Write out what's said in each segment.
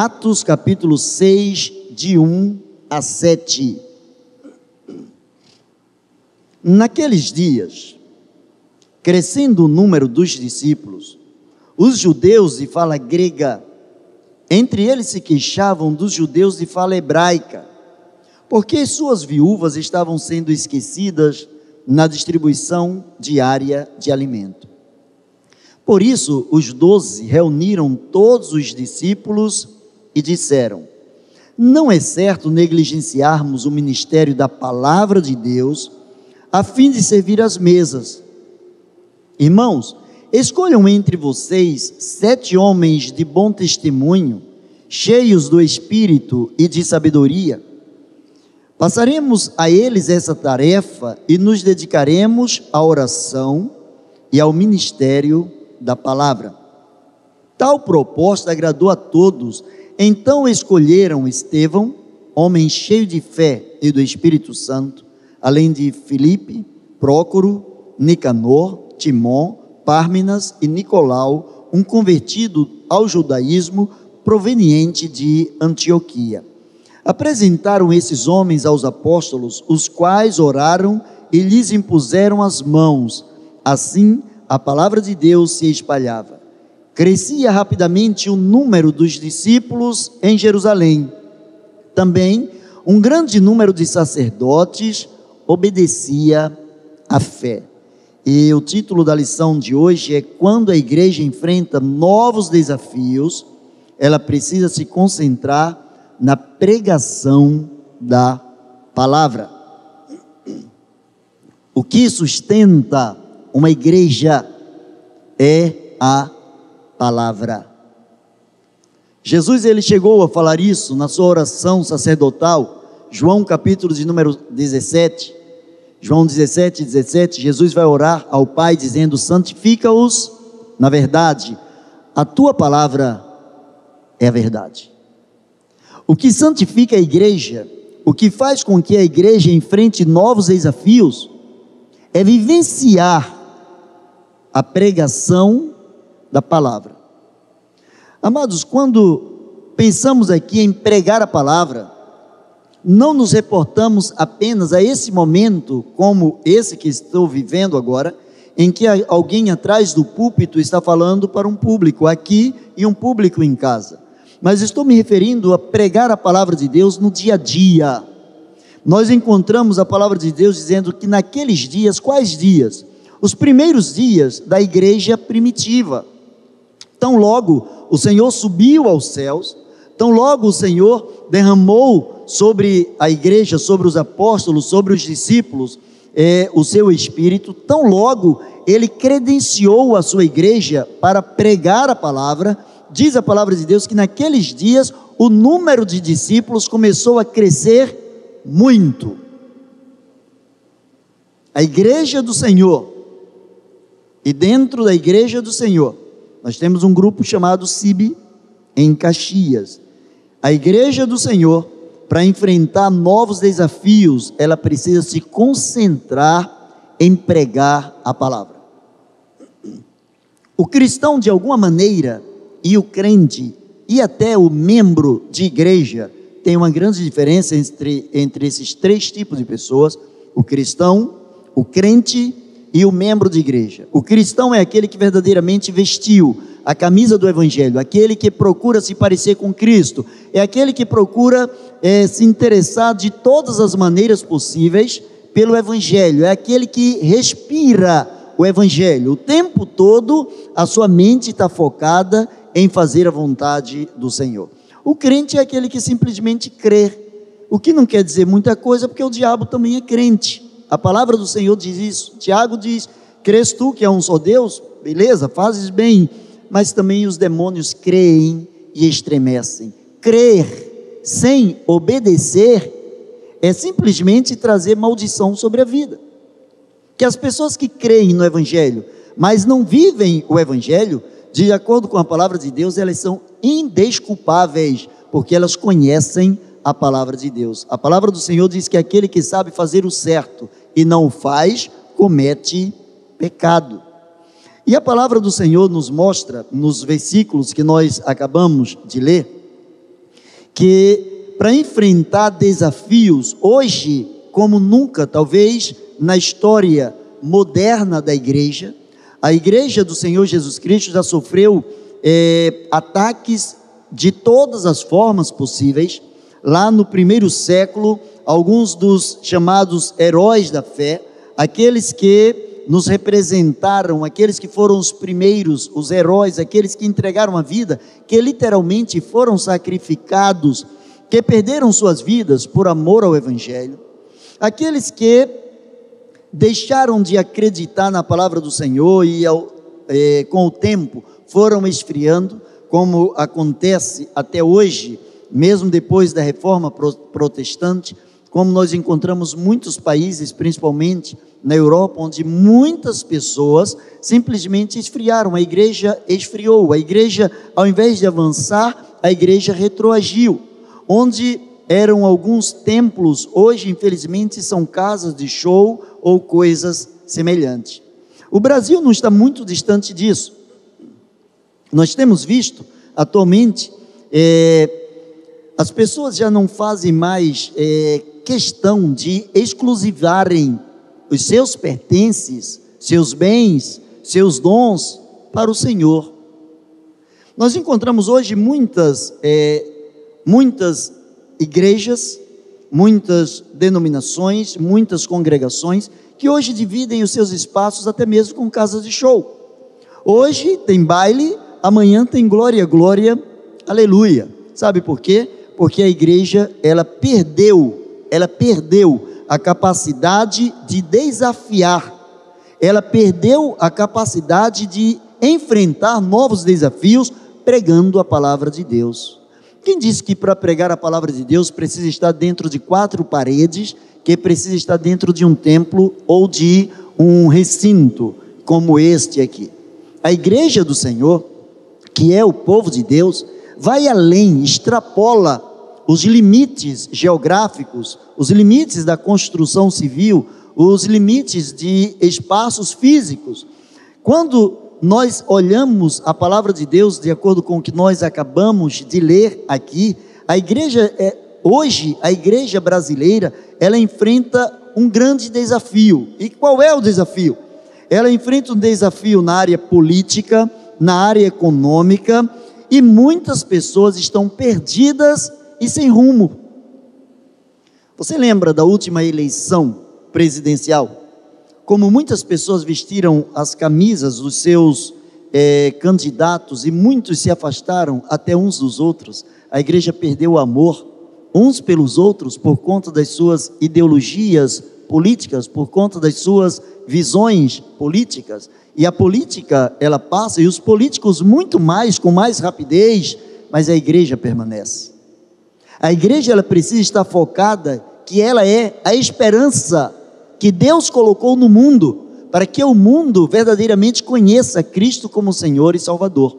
Atos capítulo 6, de 1 a 7. Naqueles dias, crescendo o número dos discípulos, os judeus de fala grega, entre eles se queixavam dos judeus de fala hebraica, porque suas viúvas estavam sendo esquecidas na distribuição diária de alimento. Por isso, os doze reuniram todos os discípulos e disseram: Não é certo negligenciarmos o ministério da palavra de Deus a fim de servir as mesas. Irmãos, escolham entre vocês sete homens de bom testemunho, cheios do espírito e de sabedoria. Passaremos a eles essa tarefa e nos dedicaremos à oração e ao ministério da palavra. Tal proposta agradou a todos. Então escolheram Estevão, homem cheio de fé e do Espírito Santo, além de Filipe, Prócoro, Nicanor, Timon, Párminas e Nicolau, um convertido ao judaísmo proveniente de Antioquia. Apresentaram esses homens aos apóstolos, os quais oraram e lhes impuseram as mãos. Assim, a palavra de Deus se espalhava. Crescia rapidamente o número dos discípulos em Jerusalém. Também um grande número de sacerdotes obedecia à fé. E o título da lição de hoje é Quando a igreja enfrenta novos desafios, ela precisa se concentrar na pregação da palavra. O que sustenta uma igreja é a palavra. Jesus ele chegou a falar isso na sua oração sacerdotal, João capítulo de número 17. João 17, 17, Jesus vai orar ao Pai dizendo: santifica-os na verdade, a tua palavra é a verdade. O que santifica a igreja, o que faz com que a igreja enfrente novos desafios, é vivenciar a pregação da palavra. Amados, quando pensamos aqui em pregar a palavra, não nos reportamos apenas a esse momento, como esse que estou vivendo agora, em que alguém atrás do púlpito está falando para um público aqui e um público em casa. Mas estou me referindo a pregar a palavra de Deus no dia a dia. Nós encontramos a palavra de Deus dizendo que naqueles dias, quais dias? os primeiros dias da igreja primitiva. Tão logo o Senhor subiu aos céus, tão logo o Senhor derramou sobre a igreja, sobre os apóstolos, sobre os discípulos, é, o seu espírito, tão logo ele credenciou a sua igreja para pregar a palavra. Diz a palavra de Deus que naqueles dias o número de discípulos começou a crescer muito. A igreja do Senhor e dentro da igreja do Senhor, nós temos um grupo chamado CIB em Caxias. A igreja do Senhor, para enfrentar novos desafios, ela precisa se concentrar em pregar a palavra. O cristão, de alguma maneira, e o crente, e até o membro de igreja, tem uma grande diferença entre, entre esses três tipos de pessoas: o cristão, o crente e o membro de igreja. O cristão é aquele que verdadeiramente vestiu a camisa do Evangelho, aquele que procura se parecer com Cristo, é aquele que procura é, se interessar de todas as maneiras possíveis pelo Evangelho, é aquele que respira o Evangelho. O tempo todo a sua mente está focada em fazer a vontade do Senhor. O crente é aquele que simplesmente crê, o que não quer dizer muita coisa, porque o diabo também é crente. A palavra do Senhor diz isso. Tiago diz: Crês tu que é um só Deus? Beleza, fazes bem. Mas também os demônios creem e estremecem. Crer sem obedecer é simplesmente trazer maldição sobre a vida. Que as pessoas que creem no Evangelho, mas não vivem o Evangelho, de acordo com a palavra de Deus, elas são indesculpáveis, porque elas conhecem a palavra de Deus. A palavra do Senhor diz que aquele que sabe fazer o certo e não o faz, comete pecado. E a palavra do Senhor nos mostra, nos versículos que nós acabamos de ler, que para enfrentar desafios hoje como nunca, talvez na história moderna da igreja, a igreja do Senhor Jesus Cristo já sofreu é, ataques de todas as formas possíveis. Lá no primeiro século, alguns dos chamados heróis da fé, aqueles que nos representaram, aqueles que foram os primeiros, os heróis, aqueles que entregaram a vida, que literalmente foram sacrificados, que perderam suas vidas por amor ao Evangelho, aqueles que deixaram de acreditar na palavra do Senhor e ao, é, com o tempo foram esfriando, como acontece até hoje, mesmo depois da reforma protestante, como nós encontramos muitos países, principalmente na Europa, onde muitas pessoas simplesmente esfriaram, a igreja esfriou, a igreja, ao invés de avançar, a igreja retroagiu, onde eram alguns templos, hoje infelizmente são casas de show ou coisas semelhantes. O Brasil não está muito distante disso. Nós temos visto atualmente é, as pessoas já não fazem mais é, questão de exclusivarem os seus pertences, seus bens, seus dons para o Senhor. Nós encontramos hoje muitas, é, muitas igrejas, muitas denominações, muitas congregações que hoje dividem os seus espaços até mesmo com casas de show. Hoje tem baile, amanhã tem glória, glória, aleluia. Sabe por quê? Porque a igreja, ela perdeu, ela perdeu a capacidade de desafiar, ela perdeu a capacidade de enfrentar novos desafios pregando a palavra de Deus. Quem disse que para pregar a palavra de Deus precisa estar dentro de quatro paredes, que precisa estar dentro de um templo ou de um recinto como este aqui? A igreja do Senhor, que é o povo de Deus, vai além, extrapola os limites geográficos, os limites da construção civil, os limites de espaços físicos. Quando nós olhamos a palavra de Deus de acordo com o que nós acabamos de ler aqui, a igreja é, hoje a igreja brasileira, ela enfrenta um grande desafio. E qual é o desafio? Ela enfrenta um desafio na área política, na área econômica, e muitas pessoas estão perdidas e sem rumo. Você lembra da última eleição presidencial? Como muitas pessoas vestiram as camisas dos seus é, candidatos e muitos se afastaram até uns dos outros, a igreja perdeu o amor uns pelos outros por conta das suas ideologias políticas, por conta das suas visões políticas. E a política, ela passa, e os políticos muito mais, com mais rapidez, mas a igreja permanece. A igreja, ela precisa estar focada que ela é a esperança que Deus colocou no mundo, para que o mundo verdadeiramente conheça Cristo como Senhor e Salvador.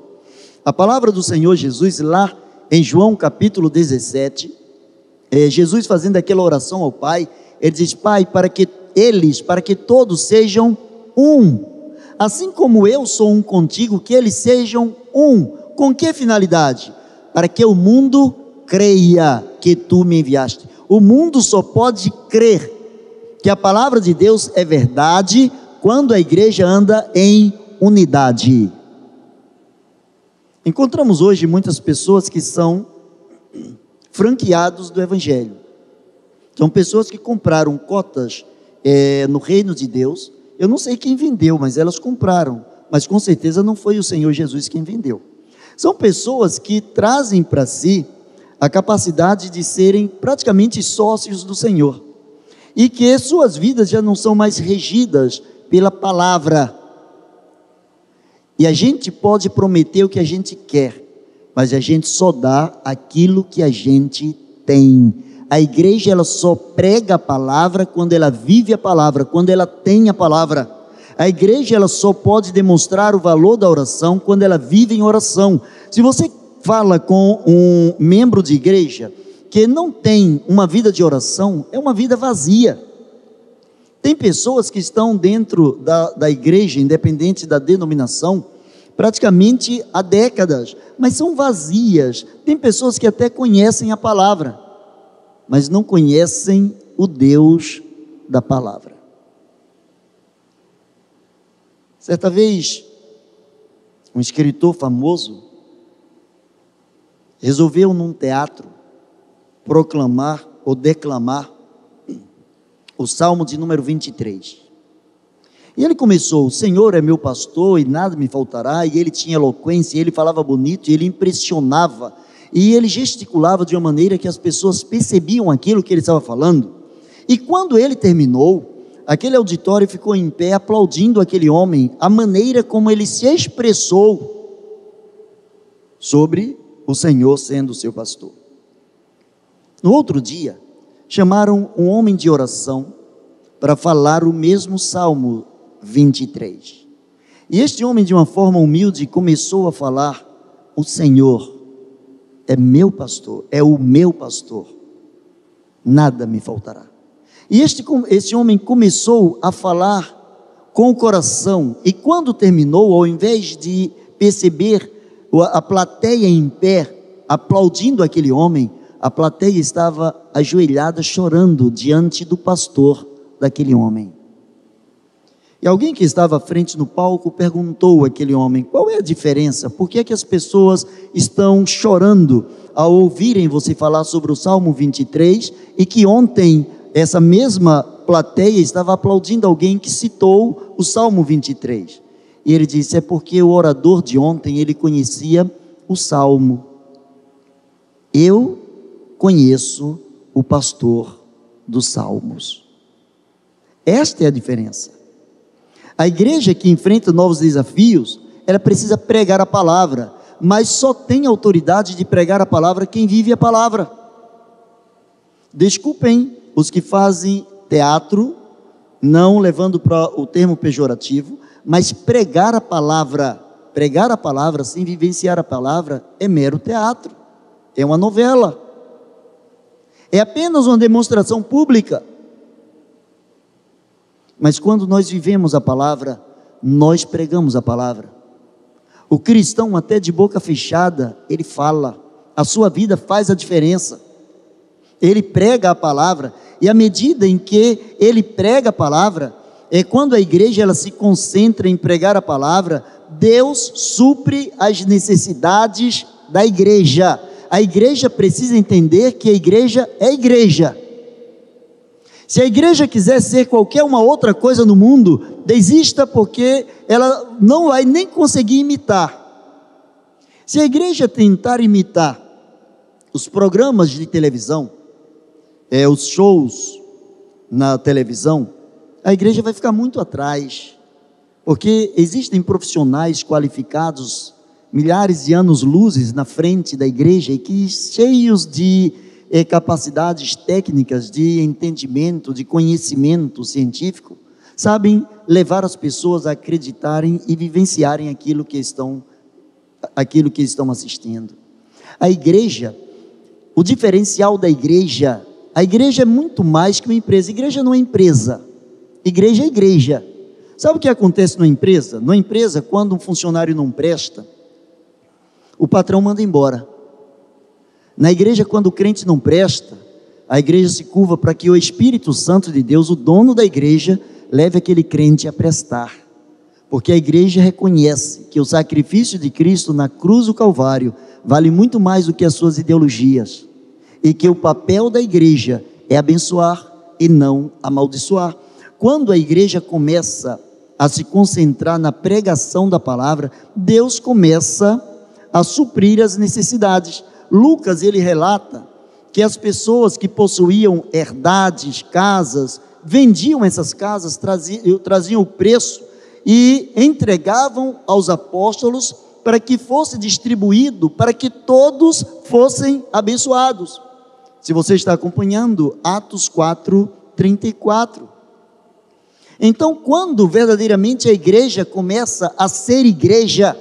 A palavra do Senhor Jesus, lá em João capítulo 17, é, Jesus fazendo aquela oração ao Pai, ele diz: Pai, para que eles, para que todos sejam um, assim como eu sou um contigo, que eles sejam um. Com que finalidade? Para que o mundo creia que tu me enviaste. O mundo só pode crer que a palavra de Deus é verdade quando a igreja anda em unidade. Encontramos hoje muitas pessoas que são franqueados do Evangelho. São pessoas que compraram cotas é, no reino de Deus. Eu não sei quem vendeu, mas elas compraram. Mas com certeza não foi o Senhor Jesus quem vendeu. São pessoas que trazem para si a capacidade de serem praticamente sócios do Senhor e que suas vidas já não são mais regidas pela palavra. E a gente pode prometer o que a gente quer, mas a gente só dá aquilo que a gente tem. A igreja ela só prega a palavra quando ela vive a palavra, quando ela tem a palavra. A igreja ela só pode demonstrar o valor da oração quando ela vive em oração. Se você fala com um membro de igreja, que não tem uma vida de oração é uma vida vazia. Tem pessoas que estão dentro da, da igreja, independente da denominação, praticamente há décadas, mas são vazias. Tem pessoas que até conhecem a palavra, mas não conhecem o Deus da palavra. Certa vez, um escritor famoso resolveu num teatro proclamar ou declamar o Salmo de número 23. E ele começou: O Senhor é meu pastor e nada me faltará. E ele tinha eloquência, e ele falava bonito, e ele impressionava, e ele gesticulava de uma maneira que as pessoas percebiam aquilo que ele estava falando. E quando ele terminou, aquele auditório ficou em pé aplaudindo aquele homem, a maneira como ele se expressou sobre o Senhor sendo seu pastor. No outro dia, chamaram um homem de oração para falar o mesmo salmo 23. E este homem, de uma forma humilde, começou a falar: O Senhor é meu pastor, é o meu pastor, nada me faltará. E este, este homem começou a falar com o coração, e quando terminou, ao invés de perceber a plateia em pé, aplaudindo aquele homem, a plateia estava ajoelhada chorando diante do pastor daquele homem. E alguém que estava à frente no palco perguntou àquele homem: qual é a diferença? Por que, é que as pessoas estão chorando ao ouvirem você falar sobre o Salmo 23 e que ontem essa mesma plateia estava aplaudindo alguém que citou o Salmo 23? E ele disse: é porque o orador de ontem ele conhecia o Salmo. Eu conheço o pastor dos Salmos. Esta é a diferença. A igreja que enfrenta novos desafios, ela precisa pregar a palavra, mas só tem autoridade de pregar a palavra quem vive a palavra. Desculpem os que fazem teatro, não levando para o termo pejorativo, mas pregar a palavra, pregar a palavra sem vivenciar a palavra é mero teatro, é uma novela, é apenas uma demonstração pública. Mas quando nós vivemos a palavra, nós pregamos a palavra. O cristão, até de boca fechada, ele fala, a sua vida faz a diferença. Ele prega a palavra, e à medida em que ele prega a palavra, é quando a igreja ela se concentra em pregar a palavra, Deus supre as necessidades da igreja. A igreja precisa entender que a igreja é igreja. Se a igreja quiser ser qualquer uma outra coisa no mundo, desista porque ela não vai nem conseguir imitar. Se a igreja tentar imitar os programas de televisão, é, os shows na televisão, a igreja vai ficar muito atrás, porque existem profissionais qualificados, milhares de anos luzes na frente da igreja e que cheios de é, capacidades técnicas de entendimento, de conhecimento científico, sabem levar as pessoas a acreditarem e vivenciarem aquilo que estão, aquilo que estão assistindo. A igreja, o diferencial da igreja, a igreja é muito mais que uma empresa. A igreja não é empresa. Igreja é igreja. Sabe o que acontece numa empresa? Numa empresa, quando um funcionário não presta, o patrão manda embora. Na igreja, quando o crente não presta, a igreja se curva para que o Espírito Santo de Deus, o dono da igreja, leve aquele crente a prestar. Porque a igreja reconhece que o sacrifício de Cristo na cruz do Calvário vale muito mais do que as suas ideologias. E que o papel da igreja é abençoar e não amaldiçoar. Quando a igreja começa a se concentrar na pregação da palavra, Deus começa a suprir as necessidades. Lucas ele relata que as pessoas que possuíam herdades, casas, vendiam essas casas, traziam, traziam o preço e entregavam aos apóstolos para que fosse distribuído, para que todos fossem abençoados. Se você está acompanhando, Atos 4, 34. Então, quando verdadeiramente a igreja começa a ser igreja,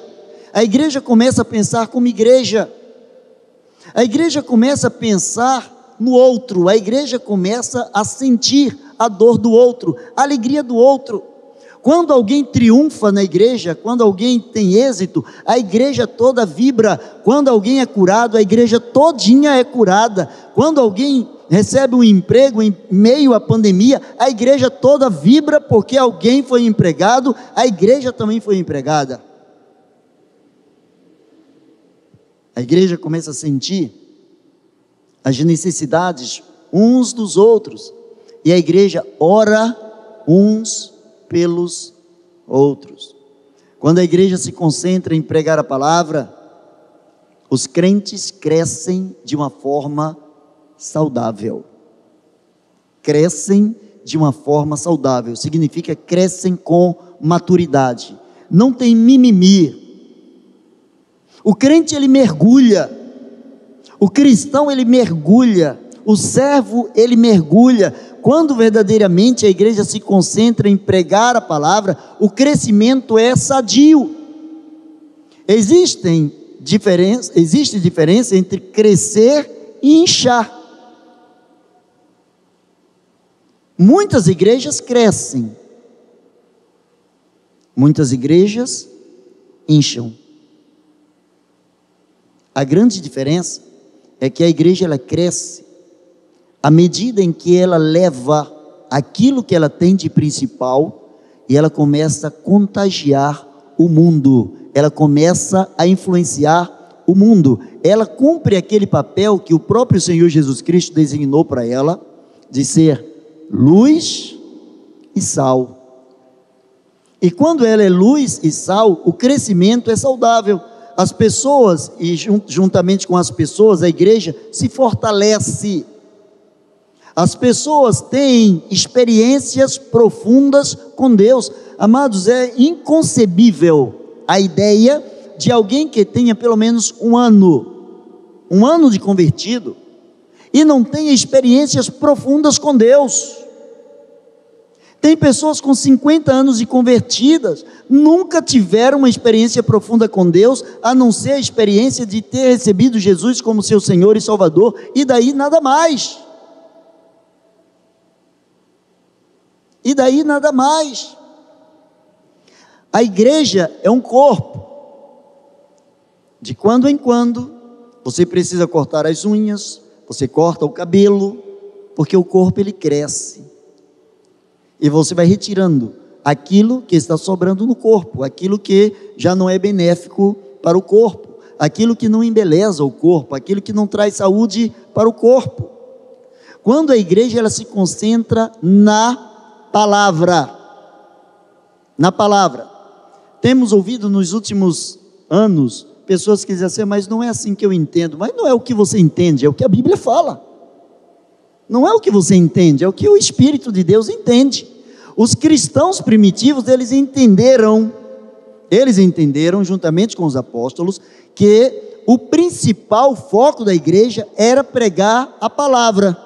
a igreja começa a pensar como igreja, a igreja começa a pensar no outro, a igreja começa a sentir a dor do outro, a alegria do outro. Quando alguém triunfa na igreja, quando alguém tem êxito, a igreja toda vibra. Quando alguém é curado, a igreja todinha é curada. Quando alguém recebe um emprego em meio à pandemia, a igreja toda vibra porque alguém foi empregado, a igreja também foi empregada. A igreja começa a sentir as necessidades uns dos outros, e a igreja ora uns pelos outros. Quando a igreja se concentra em pregar a palavra, os crentes crescem de uma forma saudável. Crescem de uma forma saudável, significa crescem com maturidade. Não tem mimimi. O crente ele mergulha. O cristão ele mergulha. O servo ele mergulha. Quando verdadeiramente a igreja se concentra em pregar a palavra, o crescimento é sadio. Existem diferença, existe diferença entre crescer e inchar. Muitas igrejas crescem, muitas igrejas incham. A grande diferença é que a igreja ela cresce à medida em que ela leva aquilo que ela tem de principal e ela começa a contagiar o mundo, ela começa a influenciar o mundo. Ela cumpre aquele papel que o próprio Senhor Jesus Cristo designou para ela de ser luz e sal. E quando ela é luz e sal, o crescimento é saudável. As pessoas, e juntamente com as pessoas, a igreja se fortalece. As pessoas têm experiências profundas com Deus. Amados, é inconcebível a ideia de alguém que tenha pelo menos um ano, um ano de convertido, e não tenha experiências profundas com Deus. Tem pessoas com 50 anos de convertidas, nunca tiveram uma experiência profunda com Deus, a não ser a experiência de ter recebido Jesus como seu Senhor e Salvador, e daí nada mais. E daí nada mais. A igreja é um corpo. De quando em quando, você precisa cortar as unhas, você corta o cabelo, porque o corpo ele cresce. E você vai retirando aquilo que está sobrando no corpo, aquilo que já não é benéfico para o corpo, aquilo que não embeleza o corpo, aquilo que não traz saúde para o corpo. Quando a igreja ela se concentra na palavra, na palavra. Temos ouvido nos últimos anos pessoas que dizem assim, mas não é assim que eu entendo. Mas não é o que você entende, é o que a Bíblia fala. Não é o que você entende, é o que o Espírito de Deus entende. Os cristãos primitivos, eles entenderam, eles entenderam, juntamente com os apóstolos, que o principal foco da igreja era pregar a palavra.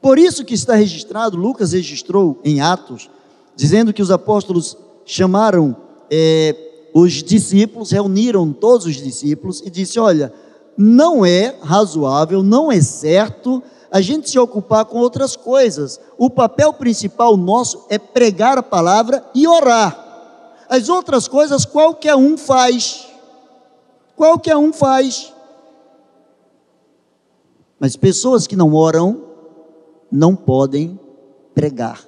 Por isso que está registrado, Lucas registrou em Atos, dizendo que os apóstolos chamaram é, os discípulos, reuniram todos os discípulos e disse: Olha, não é razoável, não é certo a gente se ocupar com outras coisas. O papel principal nosso é pregar a palavra e orar. As outras coisas qualquer um faz. Qualquer um faz. Mas pessoas que não oram não podem pregar.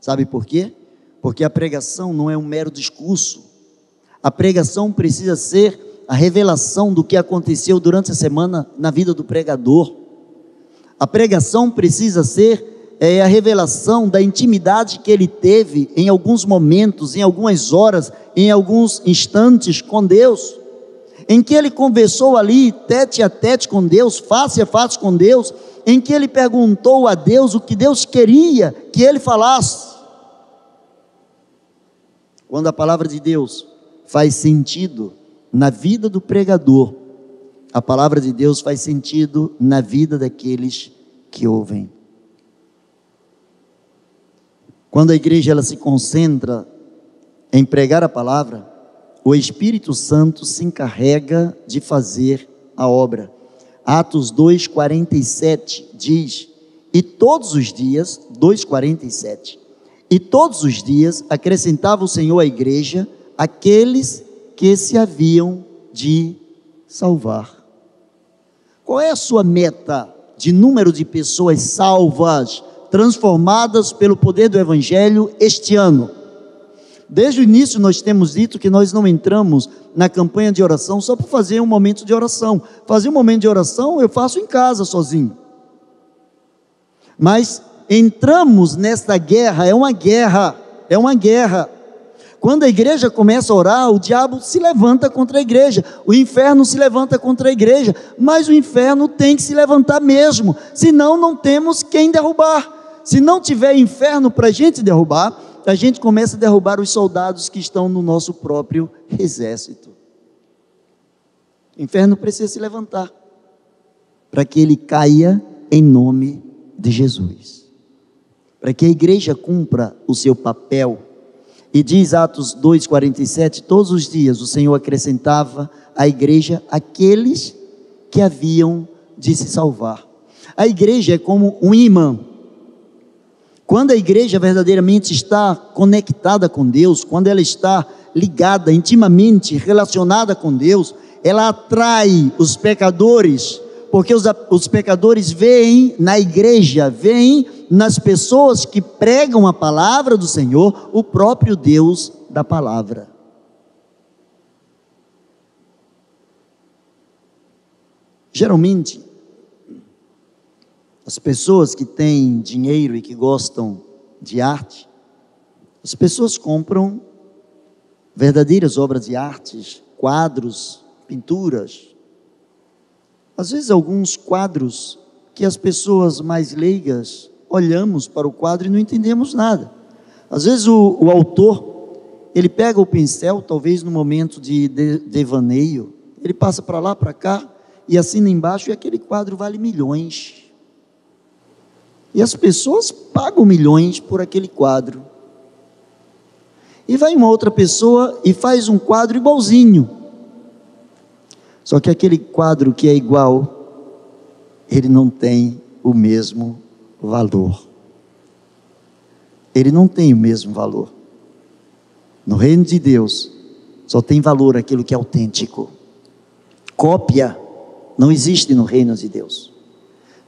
Sabe por quê? Porque a pregação não é um mero discurso. A pregação precisa ser a revelação do que aconteceu durante a semana na vida do pregador. A pregação precisa ser é, a revelação da intimidade que ele teve em alguns momentos, em algumas horas, em alguns instantes com Deus, em que ele conversou ali tete a tete com Deus, face a face com Deus, em que ele perguntou a Deus o que Deus queria que ele falasse. Quando a palavra de Deus faz sentido na vida do pregador, a palavra de Deus faz sentido na vida daqueles que ouvem. Quando a igreja ela se concentra em pregar a palavra, o Espírito Santo se encarrega de fazer a obra. Atos 2:47 diz: "E todos os dias, 2:47, E todos os dias acrescentava o Senhor à igreja aqueles que se haviam de salvar. Qual é a sua meta de número de pessoas salvas, transformadas pelo poder do Evangelho este ano? Desde o início nós temos dito que nós não entramos na campanha de oração só para fazer um momento de oração. Fazer um momento de oração eu faço em casa sozinho. Mas entramos nesta guerra, é uma guerra, é uma guerra. Quando a igreja começa a orar, o diabo se levanta contra a igreja, o inferno se levanta contra a igreja, mas o inferno tem que se levantar mesmo, senão não temos quem derrubar. Se não tiver inferno para a gente derrubar, a gente começa a derrubar os soldados que estão no nosso próprio exército. O inferno precisa se levantar para que ele caia em nome de Jesus. Para que a igreja cumpra o seu papel. E diz Atos 2:47, todos os dias o Senhor acrescentava à igreja aqueles que haviam de se salvar. A igreja é como um imã quando a igreja verdadeiramente está conectada com Deus, quando ela está ligada, intimamente relacionada com Deus, ela atrai os pecadores, porque os, os pecadores veem na igreja, veem nas pessoas que pregam a palavra do Senhor, o próprio Deus da palavra. Geralmente, as pessoas que têm dinheiro e que gostam de arte, as pessoas compram verdadeiras obras de arte, quadros, pinturas. Às vezes, alguns quadros que as pessoas mais leigas olhamos para o quadro e não entendemos nada. Às vezes, o, o autor, ele pega o pincel, talvez no momento de devaneio, ele passa para lá, para cá, e assina embaixo, e aquele quadro vale milhões. E as pessoas pagam milhões por aquele quadro. E vai uma outra pessoa e faz um quadro igualzinho. Só que aquele quadro que é igual, ele não tem o mesmo valor. Ele não tem o mesmo valor. No reino de Deus, só tem valor aquilo que é autêntico. Cópia não existe no reino de Deus.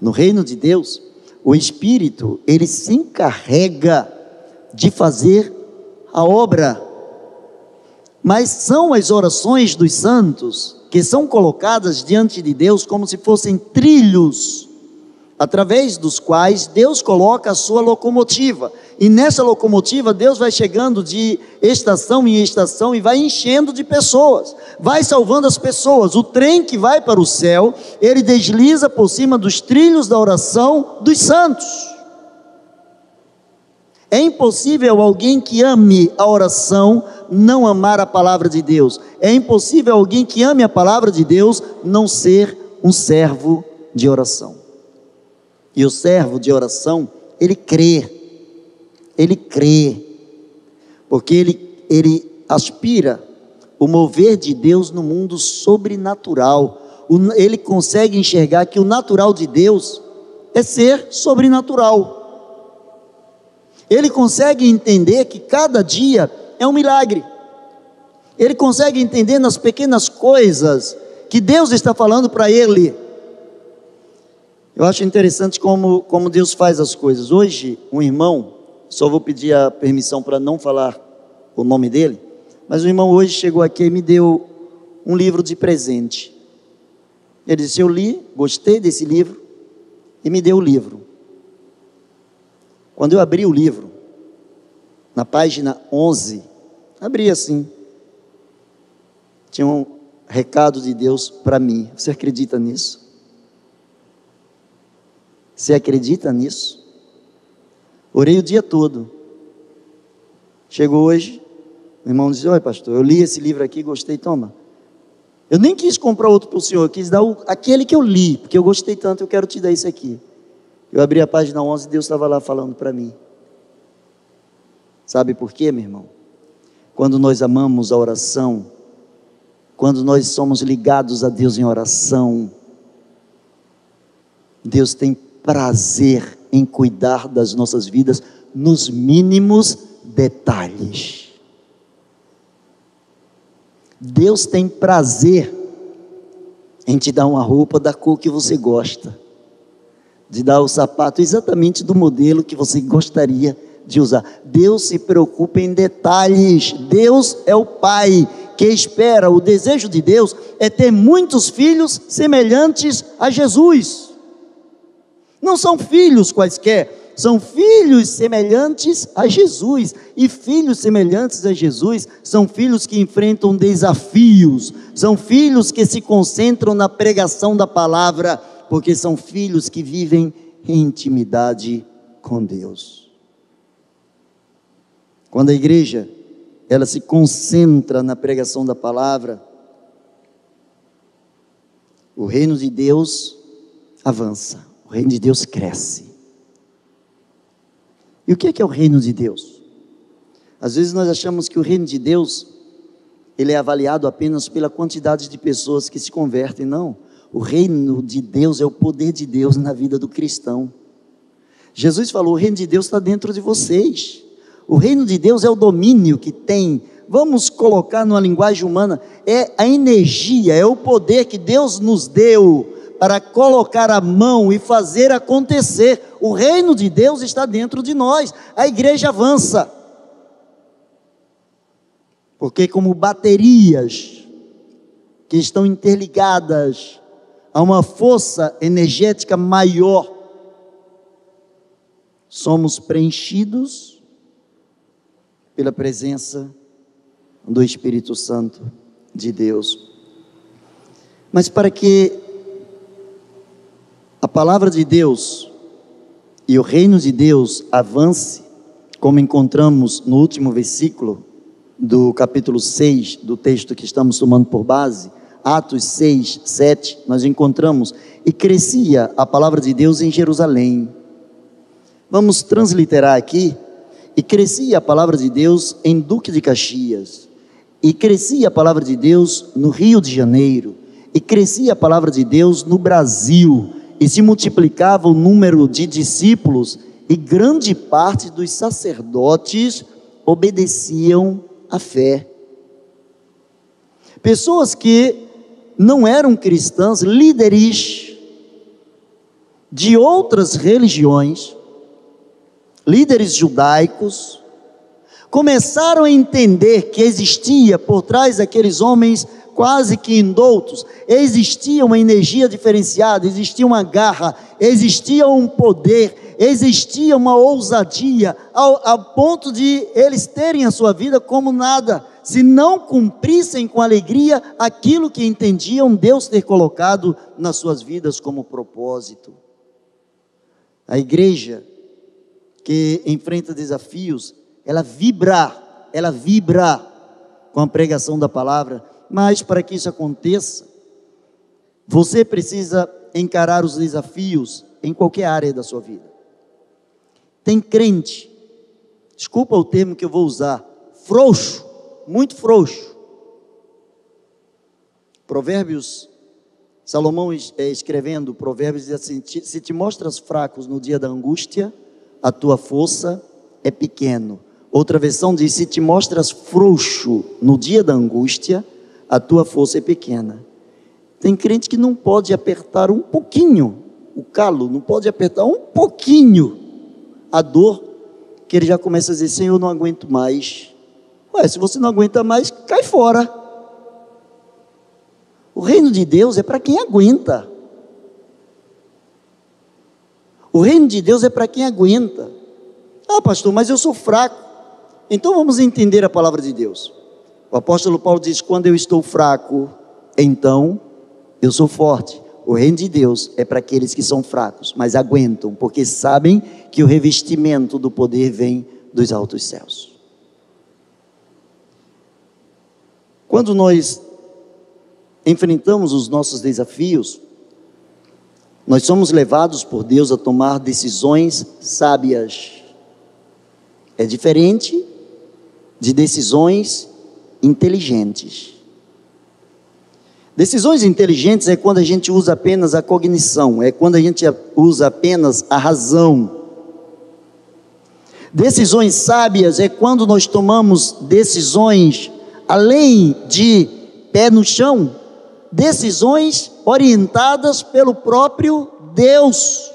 No reino de Deus, o Espírito, ele se encarrega de fazer a obra. Mas são as orações dos santos que são colocadas diante de Deus como se fossem trilhos através dos quais Deus coloca a sua locomotiva. E nessa locomotiva, Deus vai chegando de estação em estação e vai enchendo de pessoas, vai salvando as pessoas. O trem que vai para o céu, ele desliza por cima dos trilhos da oração dos santos. É impossível alguém que ame a oração não amar a palavra de Deus. É impossível alguém que ame a palavra de Deus não ser um servo de oração. E o servo de oração, ele crê, ele crê, porque ele, ele aspira o mover de Deus no mundo sobrenatural. Ele consegue enxergar que o natural de Deus é ser sobrenatural. Ele consegue entender que cada dia é um milagre. Ele consegue entender nas pequenas coisas que Deus está falando para ele. Eu acho interessante como, como Deus faz as coisas. Hoje, um irmão, só vou pedir a permissão para não falar o nome dele, mas o irmão hoje chegou aqui e me deu um livro de presente. Ele disse: Eu li, gostei desse livro, e me deu o livro. Quando eu abri o livro, na página 11, abri assim. Tinha um recado de Deus para mim. Você acredita nisso? Você acredita nisso? Orei o dia todo. Chegou hoje, o irmão disse: Oi, pastor, eu li esse livro aqui, gostei, toma. Eu nem quis comprar outro para o senhor, eu quis dar o, aquele que eu li, porque eu gostei tanto, eu quero te dar esse aqui. Eu abri a página 11 e Deus estava lá falando para mim. Sabe por quê, meu irmão? Quando nós amamos a oração, quando nós somos ligados a Deus em oração, Deus tem prazer em cuidar das nossas vidas nos mínimos detalhes. Deus tem prazer em te dar uma roupa da cor que você gosta, de dar o sapato exatamente do modelo que você gostaria de usar. Deus se preocupa em detalhes. Deus é o Pai que espera. O desejo de Deus é ter muitos filhos semelhantes a Jesus. Não são filhos quaisquer, são filhos semelhantes a Jesus. E filhos semelhantes a Jesus são filhos que enfrentam desafios, são filhos que se concentram na pregação da palavra, porque são filhos que vivem em intimidade com Deus. Quando a igreja ela se concentra na pregação da palavra, o reino de Deus avança o reino de Deus cresce. E o que é, que é o reino de Deus? Às vezes nós achamos que o reino de Deus ele é avaliado apenas pela quantidade de pessoas que se convertem. Não. O reino de Deus é o poder de Deus na vida do cristão. Jesus falou: o reino de Deus está dentro de vocês. O reino de Deus é o domínio que tem. Vamos colocar numa linguagem humana: é a energia, é o poder que Deus nos deu para colocar a mão e fazer acontecer. O reino de Deus está dentro de nós. A igreja avança. Porque, como baterias que estão interligadas a uma força energética maior, somos preenchidos pela presença do Espírito Santo de Deus. Mas para que a palavra de Deus e o reino de Deus avance, como encontramos no último versículo do capítulo 6 do texto que estamos tomando por base, Atos 6, 7, nós encontramos, e crescia a palavra de Deus em Jerusalém. Vamos transliterar aqui, e crescia a palavra de Deus em Duque de Caxias, e crescia a palavra de Deus no Rio de Janeiro, e crescia a palavra de Deus no Brasil, e se multiplicava o número de discípulos, e grande parte dos sacerdotes obedeciam à fé. Pessoas que não eram cristãs, líderes de outras religiões, líderes judaicos, começaram a entender que existia por trás daqueles homens quase que indoutos, existia uma energia diferenciada, existia uma garra, existia um poder, existia uma ousadia, ao, ao ponto de eles terem a sua vida como nada, se não cumprissem com alegria aquilo que entendiam Deus ter colocado nas suas vidas como propósito. A igreja que enfrenta desafios, ela vibra, ela vibra com a pregação da palavra, mas para que isso aconteça, você precisa encarar os desafios em qualquer área da sua vida. Tem crente, desculpa o termo que eu vou usar, frouxo, muito frouxo. Provérbios, Salomão é, escrevendo Provérbios diz assim: se te mostras fracos no dia da angústia, a tua força é pequeno. Outra versão diz: se te mostras frouxo no dia da angústia, a tua força é pequena. Tem crente que não pode apertar um pouquinho o calo, não pode apertar um pouquinho a dor, que ele já começa a dizer: Senhor, eu não aguento mais. Ué, se você não aguenta mais, cai fora. O reino de Deus é para quem aguenta. O reino de Deus é para quem aguenta. Ah, pastor, mas eu sou fraco. Então vamos entender a palavra de Deus. O apóstolo Paulo diz: quando eu estou fraco, então eu sou forte. O reino de Deus é para aqueles que são fracos, mas aguentam, porque sabem que o revestimento do poder vem dos altos céus. Quando nós enfrentamos os nossos desafios, nós somos levados por Deus a tomar decisões sábias. É diferente de decisões inteligentes. Decisões inteligentes é quando a gente usa apenas a cognição, é quando a gente usa apenas a razão, Decisões sábias é quando nós tomamos decisões além de pé no chão, decisões orientadas pelo próprio Deus.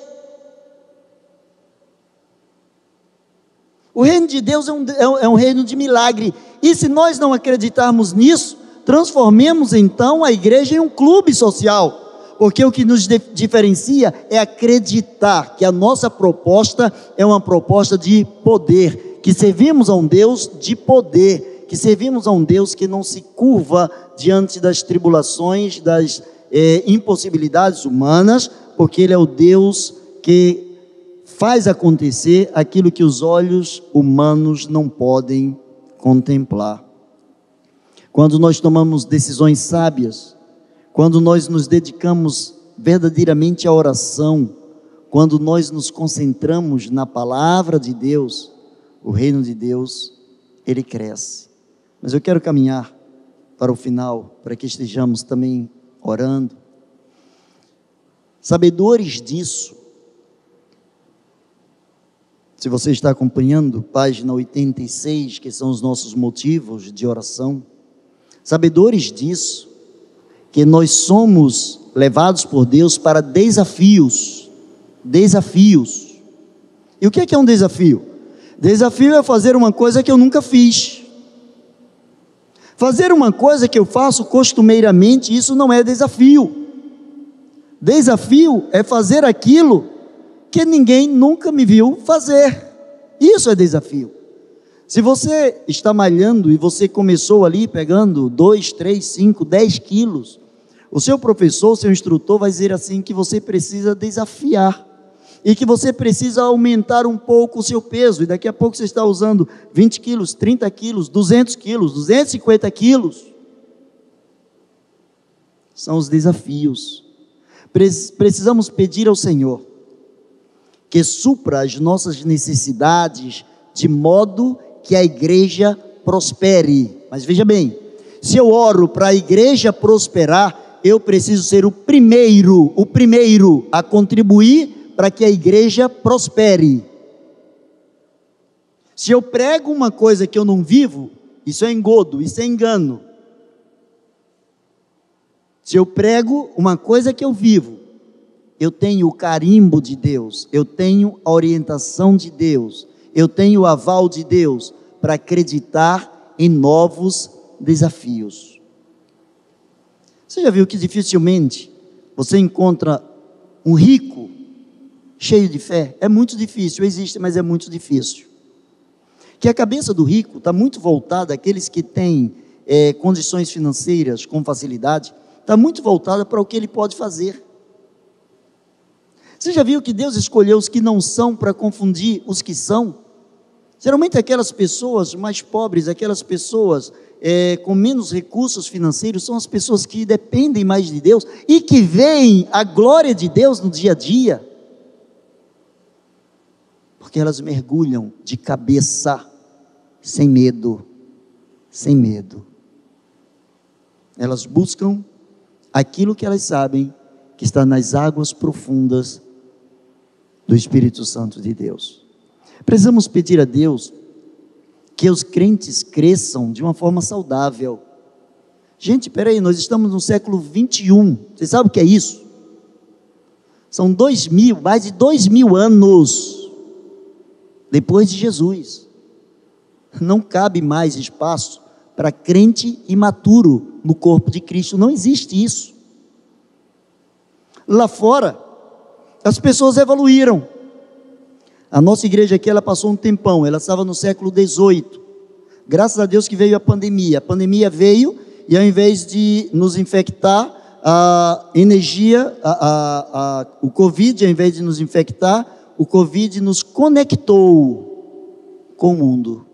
O reino de Deus é um, é um é reino de milagre, e se nós não acreditarmos nisso, transformemos então a igreja em um clube social. Porque o que nos diferencia é acreditar que a nossa proposta é uma proposta de poder, que servimos a um Deus de poder, que servimos a um Deus que não se curva diante das tribulações, das é, impossibilidades humanas, porque Ele é o Deus que faz acontecer aquilo que os olhos humanos não podem contemplar. Quando nós tomamos decisões sábias, quando nós nos dedicamos verdadeiramente à oração, quando nós nos concentramos na palavra de Deus, o reino de Deus, ele cresce. Mas eu quero caminhar para o final, para que estejamos também orando. Sabedores disso, se você está acompanhando, página 86, que são os nossos motivos de oração, sabedores disso, que nós somos levados por Deus para desafios. Desafios. E o que é, que é um desafio? Desafio é fazer uma coisa que eu nunca fiz. Fazer uma coisa que eu faço costumeiramente, isso não é desafio. Desafio é fazer aquilo que ninguém nunca me viu fazer. Isso é desafio. Se você está malhando e você começou ali pegando 2, 3, 5, 10 quilos, o seu professor, o seu instrutor vai dizer assim que você precisa desafiar e que você precisa aumentar um pouco o seu peso. E daqui a pouco você está usando 20 quilos, 30 quilos, 200 quilos, 250 quilos. São os desafios. Precisamos pedir ao Senhor que supra as nossas necessidades de modo que a igreja prospere. Mas veja bem, se eu oro para a igreja prosperar, eu preciso ser o primeiro, o primeiro a contribuir para que a igreja prospere. Se eu prego uma coisa que eu não vivo, isso é engodo, isso é engano. Se eu prego uma coisa que eu vivo, eu tenho o carimbo de Deus, eu tenho a orientação de Deus, eu tenho o aval de Deus para acreditar em novos desafios. Você já viu que dificilmente você encontra um rico cheio de fé? É muito difícil, existe, mas é muito difícil. Que a cabeça do rico está muito voltada àqueles que têm é, condições financeiras com facilidade, está muito voltada para o que ele pode fazer. Você já viu que Deus escolheu os que não são para confundir os que são? Geralmente aquelas pessoas mais pobres, aquelas pessoas é, com menos recursos financeiros são as pessoas que dependem mais de Deus e que veem a glória de Deus no dia a dia, porque elas mergulham de cabeça, sem medo, sem medo. Elas buscam aquilo que elas sabem que está nas águas profundas do Espírito Santo de Deus. Precisamos pedir a Deus que os crentes cresçam de uma forma saudável. Gente, peraí, nós estamos no século 21. Você sabe o que é isso? São dois mil, mais de dois mil anos depois de Jesus. Não cabe mais espaço para crente imaturo no corpo de Cristo. Não existe isso. Lá fora, as pessoas evoluíram. A nossa igreja aqui, ela passou um tempão, ela estava no século XVIII. Graças a Deus que veio a pandemia. A pandemia veio e ao invés de nos infectar, a energia, a, a, a, o Covid, ao invés de nos infectar, o Covid nos conectou com o mundo.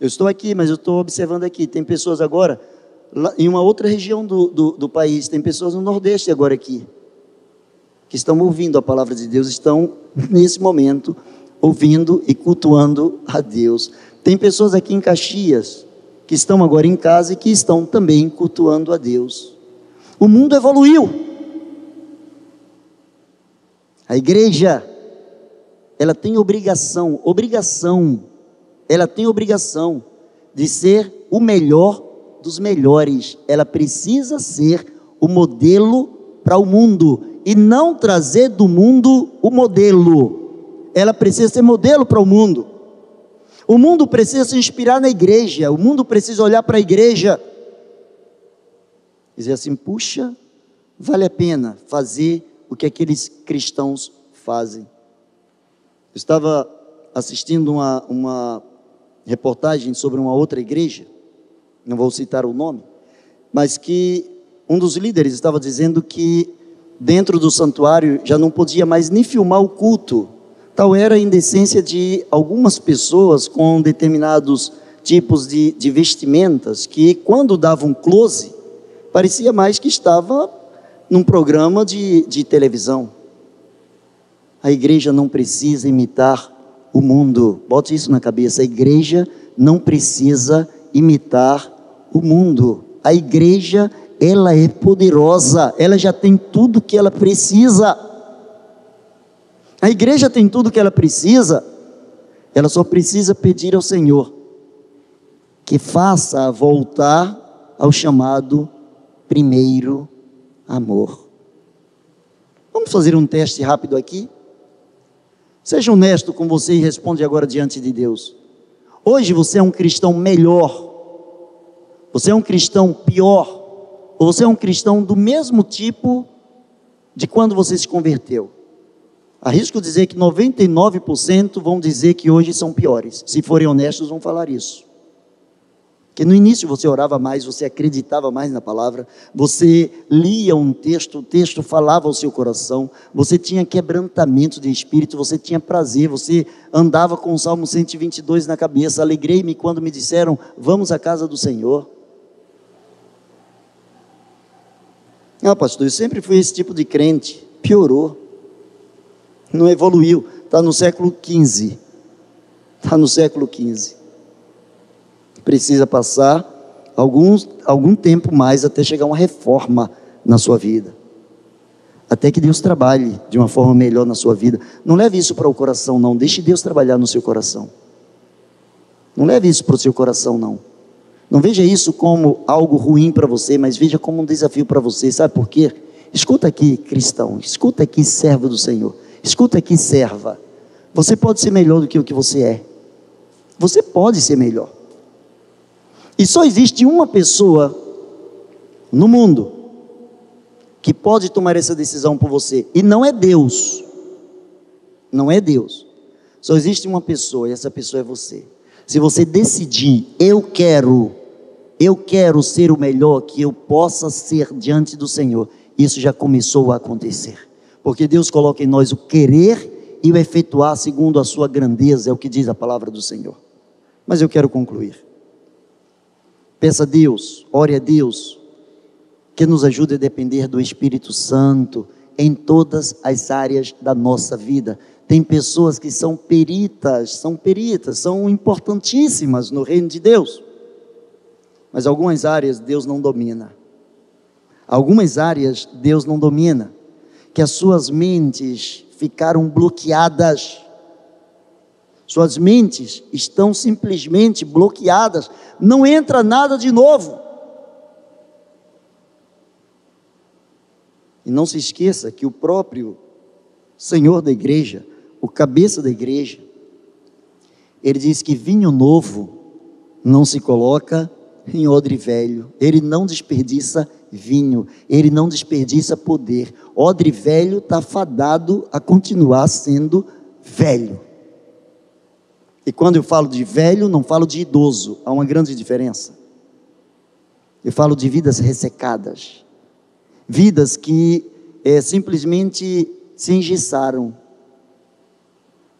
Eu estou aqui, mas eu estou observando aqui. Tem pessoas agora, em uma outra região do, do, do país, tem pessoas no Nordeste agora aqui que estão ouvindo a palavra de Deus estão, nesse momento, ouvindo e cultuando a Deus. Tem pessoas aqui em Caxias que estão agora em casa e que estão também cultuando a Deus. O mundo evoluiu. A igreja ela tem obrigação, obrigação, ela tem obrigação de ser o melhor dos melhores. Ela precisa ser o modelo para o mundo e não trazer do mundo o modelo. Ela precisa ser modelo para o mundo. O mundo precisa se inspirar na igreja, o mundo precisa olhar para a igreja e dizer assim: puxa, vale a pena fazer o que aqueles cristãos fazem. Eu estava assistindo uma, uma reportagem sobre uma outra igreja, não vou citar o nome, mas que um dos líderes estava dizendo que dentro do santuário já não podia mais nem filmar o culto Tal era a indecência de algumas pessoas com determinados tipos de, de vestimentas que, quando davam close, parecia mais que estava num programa de, de televisão. A igreja não precisa imitar o mundo. Bote isso na cabeça. A igreja não precisa imitar o mundo. A igreja, ela é poderosa, ela já tem tudo que ela precisa. A igreja tem tudo que ela precisa, ela só precisa pedir ao Senhor que faça voltar ao chamado primeiro amor. Vamos fazer um teste rápido aqui? Seja honesto com você e responde agora diante de Deus. Hoje você é um cristão melhor, você é um cristão pior, ou você é um cristão do mesmo tipo de quando você se converteu? Arrisco dizer que 99% vão dizer que hoje são piores. Se forem honestos, vão falar isso. Que no início você orava mais, você acreditava mais na palavra, você lia um texto, o texto falava ao seu coração, você tinha quebrantamento de espírito, você tinha prazer, você andava com o Salmo 122 na cabeça. Alegrei-me quando me disseram: Vamos à casa do Senhor. Ah, pastor, eu sempre fui esse tipo de crente. Piorou não evoluiu, está no século XV. Está no século XV. Precisa passar alguns, algum tempo mais até chegar uma reforma na sua vida. Até que Deus trabalhe de uma forma melhor na sua vida. Não leve isso para o coração, não. Deixe Deus trabalhar no seu coração. Não leve isso para o seu coração, não. Não veja isso como algo ruim para você, mas veja como um desafio para você. Sabe por quê? Escuta aqui, cristão. Escuta aqui, servo do Senhor. Escuta aqui, serva. Você pode ser melhor do que o que você é. Você pode ser melhor. E só existe uma pessoa no mundo que pode tomar essa decisão por você. E não é Deus. Não é Deus. Só existe uma pessoa e essa pessoa é você. Se você decidir, eu quero, eu quero ser o melhor que eu possa ser diante do Senhor, isso já começou a acontecer porque Deus coloca em nós o querer e o efetuar segundo a sua grandeza, é o que diz a palavra do Senhor. Mas eu quero concluir. Peça a Deus, ore a Deus, que nos ajude a depender do Espírito Santo em todas as áreas da nossa vida. Tem pessoas que são peritas, são peritas, são importantíssimas no reino de Deus. Mas algumas áreas Deus não domina. Algumas áreas Deus não domina que as suas mentes ficaram bloqueadas. Suas mentes estão simplesmente bloqueadas, não entra nada de novo. E não se esqueça que o próprio Senhor da igreja, o cabeça da igreja, ele diz que vinho novo não se coloca em odre velho, ele não desperdiça vinho, ele não desperdiça poder. Odre velho está fadado a continuar sendo velho. E quando eu falo de velho, não falo de idoso, há uma grande diferença. Eu falo de vidas ressecadas, vidas que é, simplesmente se engessaram,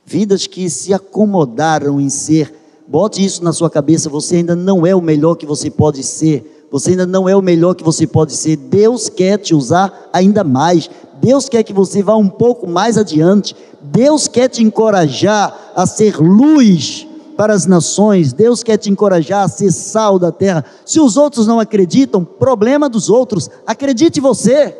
vidas que se acomodaram em ser. Bote isso na sua cabeça, você ainda não é o melhor que você pode ser você ainda não é o melhor que você pode ser. Deus quer te usar ainda mais. Deus quer que você vá um pouco mais adiante. Deus quer te encorajar a ser luz para as nações. Deus quer te encorajar a ser sal da terra. Se os outros não acreditam, problema dos outros. Acredite você.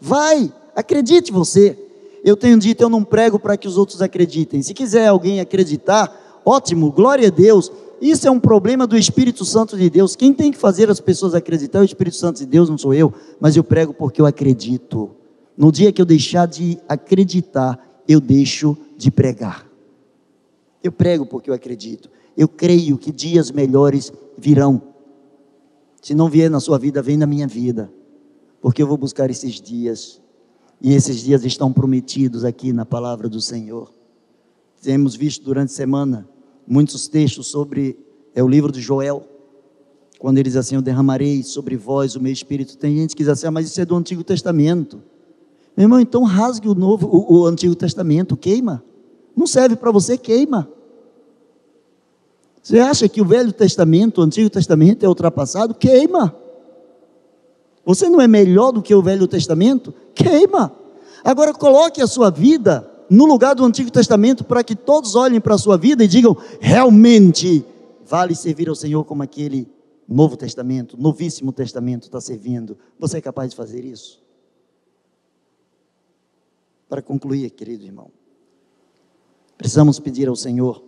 Vai, acredite você. eu tenho dito, eu não prego para que os outros acreditem. Se quiser alguém acreditar, ótimo, glória a Deus. Isso é um problema do Espírito Santo de Deus. Quem tem que fazer as pessoas acreditar é o Espírito Santo de Deus, não sou eu, mas eu prego porque eu acredito. No dia que eu deixar de acreditar, eu deixo de pregar. Eu prego porque eu acredito. Eu creio que dias melhores virão. Se não vier na sua vida, vem na minha vida. Porque eu vou buscar esses dias. E esses dias estão prometidos aqui na palavra do Senhor. Temos visto durante a semana muitos textos sobre é o livro de Joel, quando ele diz assim: Eu derramarei sobre vós o meu espírito. Tem gente que diz assim: ah, mas isso é do Antigo Testamento. Meu irmão, então rasgue o novo, o, o Antigo Testamento, queima. Não serve para você, queima. Você acha que o Velho Testamento, o Antigo Testamento é ultrapassado? Queima. Você não é melhor do que o Velho Testamento? Queima. Agora coloque a sua vida no lugar do Antigo Testamento para que todos olhem para a sua vida e digam: realmente vale servir ao Senhor como aquele Novo Testamento, Novíssimo Testamento está servindo. Você é capaz de fazer isso? Para concluir, querido irmão, precisamos pedir ao Senhor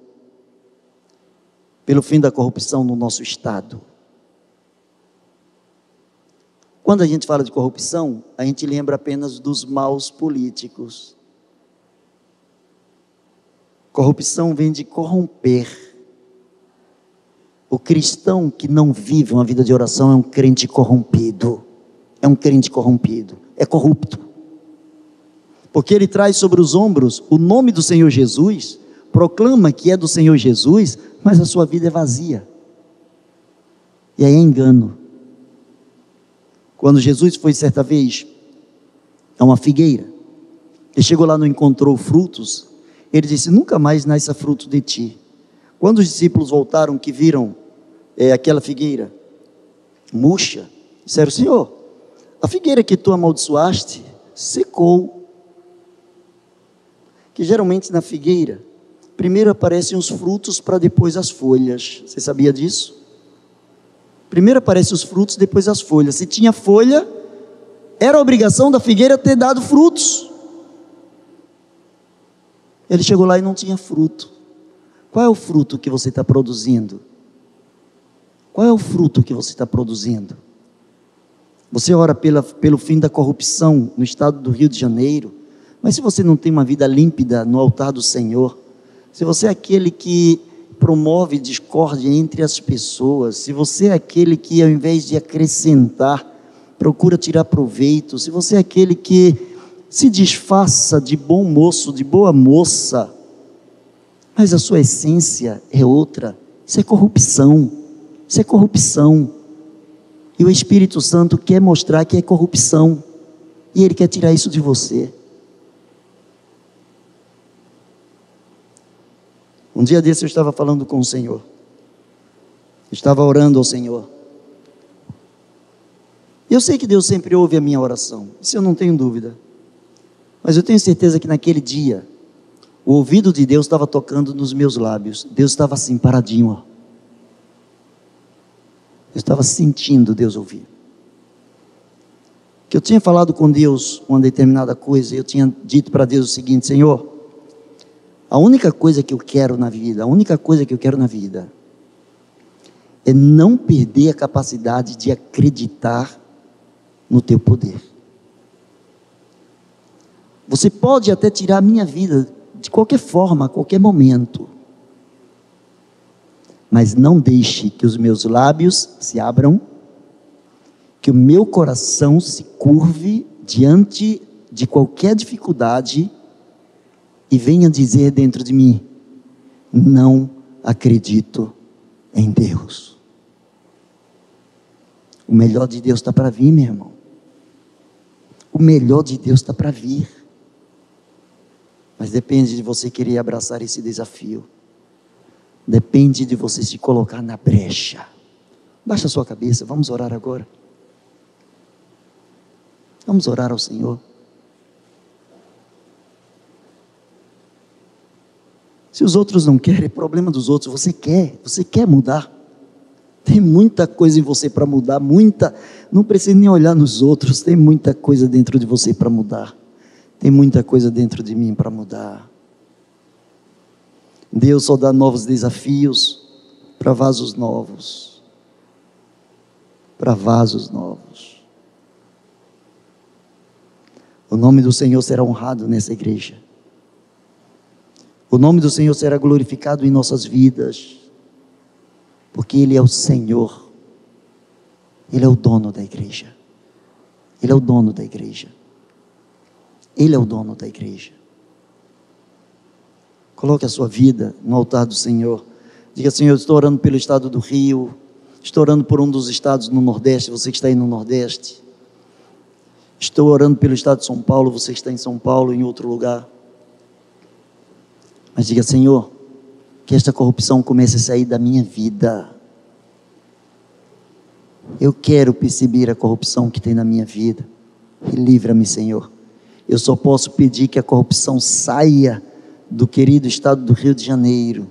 pelo fim da corrupção no nosso Estado. Quando a gente fala de corrupção, a gente lembra apenas dos maus políticos. Corrupção vem de corromper. O cristão que não vive uma vida de oração é um crente corrompido. É um crente corrompido. É corrupto. Porque ele traz sobre os ombros o nome do Senhor Jesus, proclama que é do Senhor Jesus, mas a sua vida é vazia. E aí é engano. Quando Jesus foi certa vez a uma figueira, ele chegou lá, não encontrou frutos, ele disse: Nunca mais nasça fruto de ti. Quando os discípulos voltaram, que viram é, aquela figueira murcha, disseram: Senhor, a figueira que tu amaldiçoaste secou. Que geralmente na figueira, primeiro aparecem os frutos para depois as folhas. Você sabia disso? Primeiro aparecem os frutos, depois as folhas. Se tinha folha, era obrigação da figueira ter dado frutos. Ele chegou lá e não tinha fruto. Qual é o fruto que você está produzindo? Qual é o fruto que você está produzindo? Você ora pela, pelo fim da corrupção no estado do Rio de Janeiro, mas se você não tem uma vida límpida no altar do Senhor, se você é aquele que promove discórdia entre as pessoas, se você é aquele que ao invés de acrescentar, procura tirar proveito, se você é aquele que se disfarça de bom moço, de boa moça, mas a sua essência é outra. Isso é corrupção. Isso é corrupção. E o Espírito Santo quer mostrar que é corrupção. E ele quer tirar isso de você. Um dia desse eu estava falando com o Senhor. Estava orando ao Senhor. Eu sei que Deus sempre ouve a minha oração. Isso eu não tenho dúvida. Mas eu tenho certeza que naquele dia, o ouvido de Deus estava tocando nos meus lábios. Deus estava assim, paradinho. Ó. Eu estava sentindo Deus ouvir. Que eu tinha falado com Deus uma determinada coisa, eu tinha dito para Deus o seguinte: Senhor, a única coisa que eu quero na vida, a única coisa que eu quero na vida, é não perder a capacidade de acreditar no teu poder. Você pode até tirar a minha vida de qualquer forma, a qualquer momento. Mas não deixe que os meus lábios se abram, que o meu coração se curve diante de qualquer dificuldade e venha dizer dentro de mim: não acredito em Deus. O melhor de Deus está para vir, meu irmão. O melhor de Deus está para vir. Mas depende de você querer abraçar esse desafio. Depende de você se colocar na brecha. Baixa a sua cabeça, vamos orar agora. Vamos orar ao Senhor. Se os outros não querem, é problema dos outros. Você quer, você quer mudar. Tem muita coisa em você para mudar, muita. Não precisa nem olhar nos outros, tem muita coisa dentro de você para mudar. Tem muita coisa dentro de mim para mudar. Deus só dá novos desafios para vasos novos. Para vasos novos. O nome do Senhor será honrado nessa igreja. O nome do Senhor será glorificado em nossas vidas. Porque Ele é o Senhor. Ele é o dono da igreja. Ele é o dono da igreja. Ele é o dono da igreja. Coloque a sua vida no altar do Senhor. Diga, Senhor, estou orando pelo estado do Rio. Estou orando por um dos estados no Nordeste, você que está aí no Nordeste. Estou orando pelo estado de São Paulo, você que está em São Paulo, em outro lugar. Mas diga, Senhor, que esta corrupção comece a sair da minha vida. Eu quero perceber a corrupção que tem na minha vida. E livra-me, Senhor. Eu só posso pedir que a corrupção saia do querido estado do Rio de Janeiro.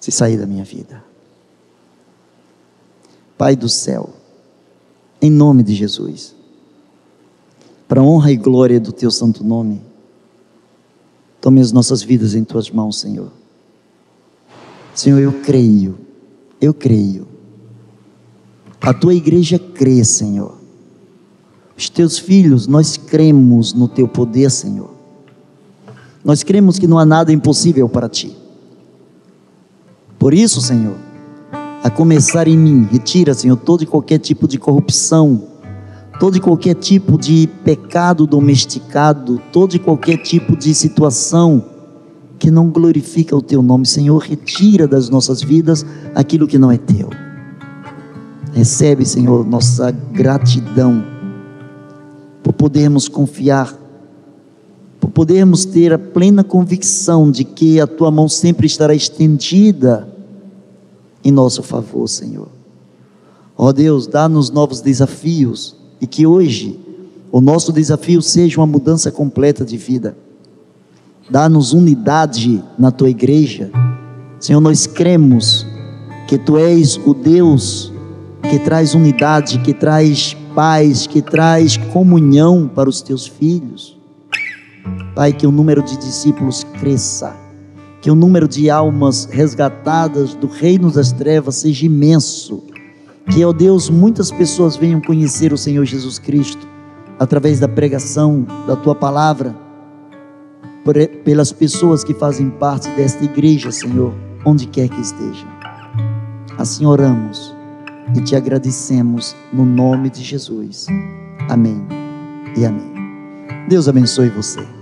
Se sair da minha vida. Pai do céu, em nome de Jesus, para honra e glória do teu santo nome, tome as nossas vidas em tuas mãos, Senhor. Senhor, eu creio, eu creio a tua igreja crê, Senhor. Os teus filhos, nós cremos no teu poder, Senhor. Nós cremos que não há nada impossível para ti. Por isso, Senhor, a começar em mim, retira, Senhor, todo e qualquer tipo de corrupção, todo e qualquer tipo de pecado domesticado, todo e qualquer tipo de situação que não glorifica o teu nome, Senhor, retira das nossas vidas aquilo que não é teu. Recebe, Senhor, nossa gratidão podermos confiar, por podermos ter a plena convicção de que a tua mão sempre estará estendida em nosso favor, Senhor. Ó oh Deus, dá-nos novos desafios e que hoje o nosso desafio seja uma mudança completa de vida. Dá-nos unidade na tua igreja. Senhor, nós cremos que tu és o Deus que traz unidade, que traz paz, que traz comunhão para os teus filhos. Pai, que o número de discípulos cresça, que o número de almas resgatadas do reino das trevas seja imenso. Que, ó Deus, muitas pessoas venham conhecer o Senhor Jesus Cristo através da pregação da tua palavra, pelas pessoas que fazem parte desta igreja, Senhor, onde quer que estejam. Assim oramos e te agradecemos no nome de Jesus. Amém e amém. Deus abençoe você.